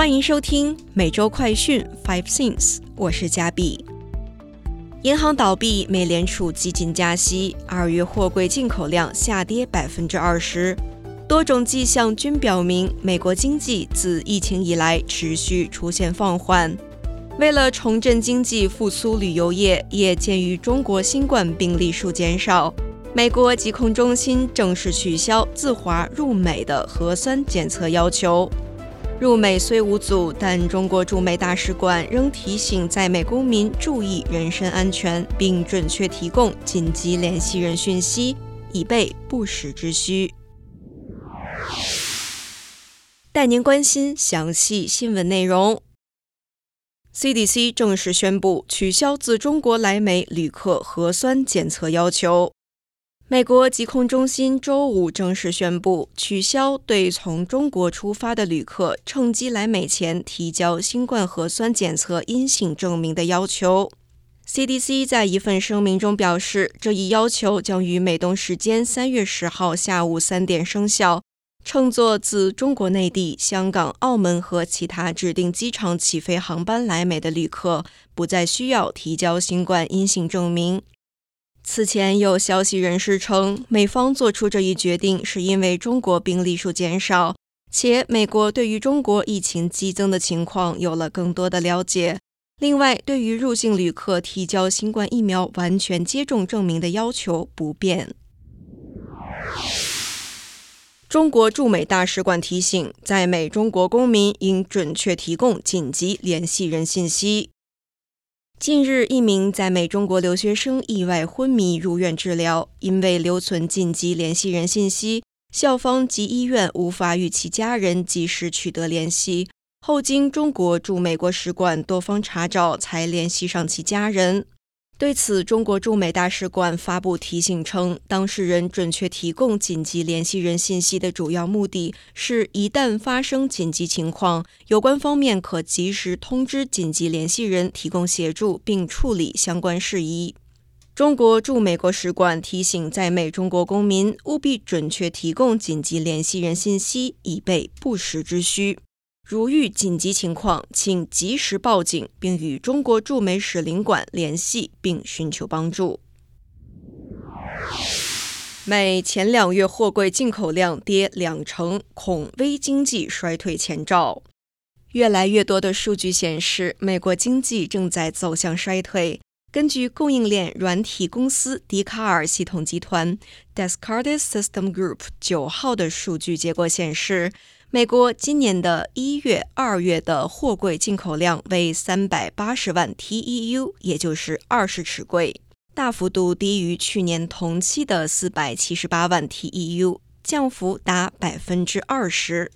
欢迎收听每周快讯 Five Things，我是嘉碧。银行倒闭，美联储激进加息，二月货柜进口量下跌百分之二十，多种迹象均表明美国经济自疫情以来持续出现放缓。为了重振经济、复苏旅游业，也鉴于中国新冠病例数减少，美国疾控中心正式取消自华入美的核酸检测要求。入美虽无阻，但中国驻美大使馆仍提醒在美公民注意人身安全，并准确提供紧急联系人讯息，以备不时之需。带您关心详细新闻内容。CDC 正式宣布取消自中国来美旅客核酸检测要求。美国疾控中心周五正式宣布取消对从中国出发的旅客乘机来美前提交新冠核酸检测阴性证明的要求。CDC 在一份声明中表示，这一要求将于美东时间三月十号下午三点生效。乘坐自中国内地、香港、澳门和其他指定机场起飞航班来美的旅客，不再需要提交新冠阴性证明。此前有消息人士称，美方做出这一决定是因为中国病例数减少，且美国对于中国疫情激增的情况有了更多的了解。另外，对于入境旅客提交新冠疫苗完全接种证明的要求不变。中国驻美大使馆提醒，在美中国公民应准确提供紧急联系人信息。近日，一名在美中国留学生意外昏迷入院治疗，因为留存紧急联系人信息，校方及医院无法与其家人及时取得联系。后经中国驻美国使馆多方查找，才联系上其家人。对此，中国驻美大使馆发布提醒称，当事人准确提供紧急联系人信息的主要目的是，一旦发生紧急情况，有关方面可及时通知紧急联系人提供协助，并处理相关事宜。中国驻美国使馆提醒在美中国公民务必准确提供紧急联系人信息，以备不时之需。如遇紧急情况，请及时报警，并与中国驻美使领馆联系，并寻求帮助。美前两月货柜进口量跌两成，恐微经济衰退前兆。越来越多的数据显示，美国经济正在走向衰退。根据供应链软体公司迪卡尔系统集团 （Descartes System Group） 九号的数据结果显示。美国今年的一月、二月的货柜进口量为三百八十万 TEU，也就是二十尺柜，大幅度低于去年同期的四百七十八万 TEU，降幅达百分之二十。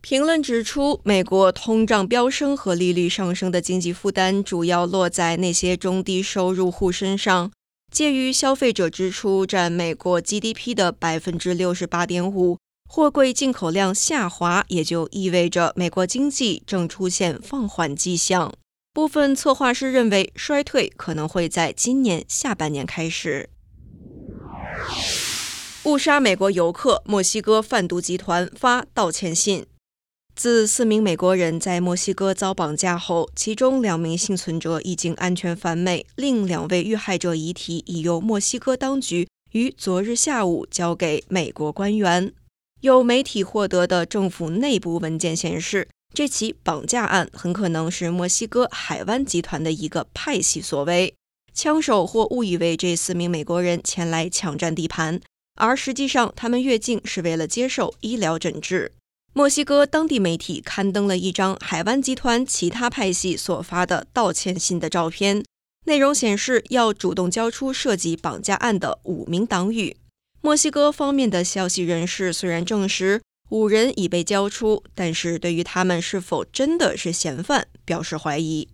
评论指出，美国通胀飙升和利率上升的经济负担主要落在那些中低收入户身上，介于消费者支出占美国 GDP 的百分之六十八点五。货柜进口量下滑，也就意味着美国经济正出现放缓迹象。部分策划师认为，衰退可能会在今年下半年开始。误杀美国游客，墨西哥贩毒集团发道歉信。自四名美国人在墨西哥遭绑架后，其中两名幸存者已经安全返美，另两位遇害者遗体已由墨西哥当局于昨日下午交给美国官员。有媒体获得的政府内部文件显示，这起绑架案很可能是墨西哥海湾集团的一个派系所为。枪手或误以为这四名美国人前来抢占地盘，而实际上他们越境是为了接受医疗诊治。墨西哥当地媒体刊登了一张海湾集团其他派系所发的道歉信的照片，内容显示要主动交出涉及绑架案的五名党羽。墨西哥方面的消息人士虽然证实五人已被交出，但是对于他们是否真的是嫌犯表示怀疑。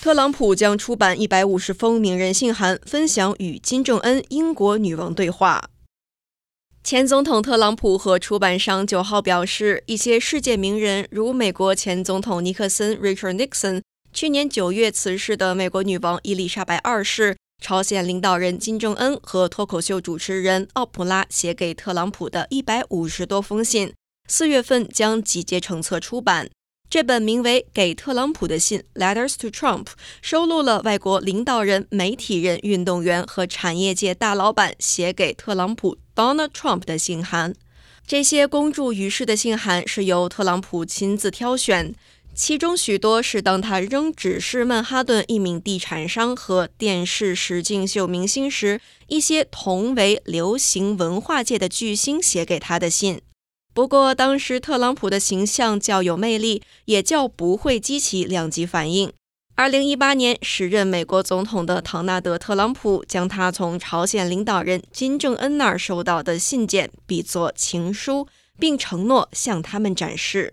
特朗普将出版一百五十封名人信函，分享与金正恩英国女王对话。前总统特朗普和出版商九号表示，一些世界名人如美国前总统尼克森 （Richard Nixon）、去年九月辞世的美国女王伊丽莎白二世。朝鲜领导人金正恩和脱口秀主持人奥普拉写给特朗普的一百五十多封信，四月份将集结成册出版。这本名为《给特朗普的信》（Letters to Trump） 收录了外国领导人、媒体人、运动员和产业界大老板写给特朗普 （Donald Trump） 的信函。这些公诸于世的信函是由特朗普亲自挑选，其中许多是当他仍只是曼哈顿一名地产商和电视实境秀明星时，一些同为流行文化界的巨星写给他的信。不过，当时特朗普的形象较有魅力，也较不会激起两极反应。二零一八年，时任美国总统的唐纳德·特朗普将他从朝鲜领导人金正恩那儿收到的信件比作情书，并承诺向他们展示。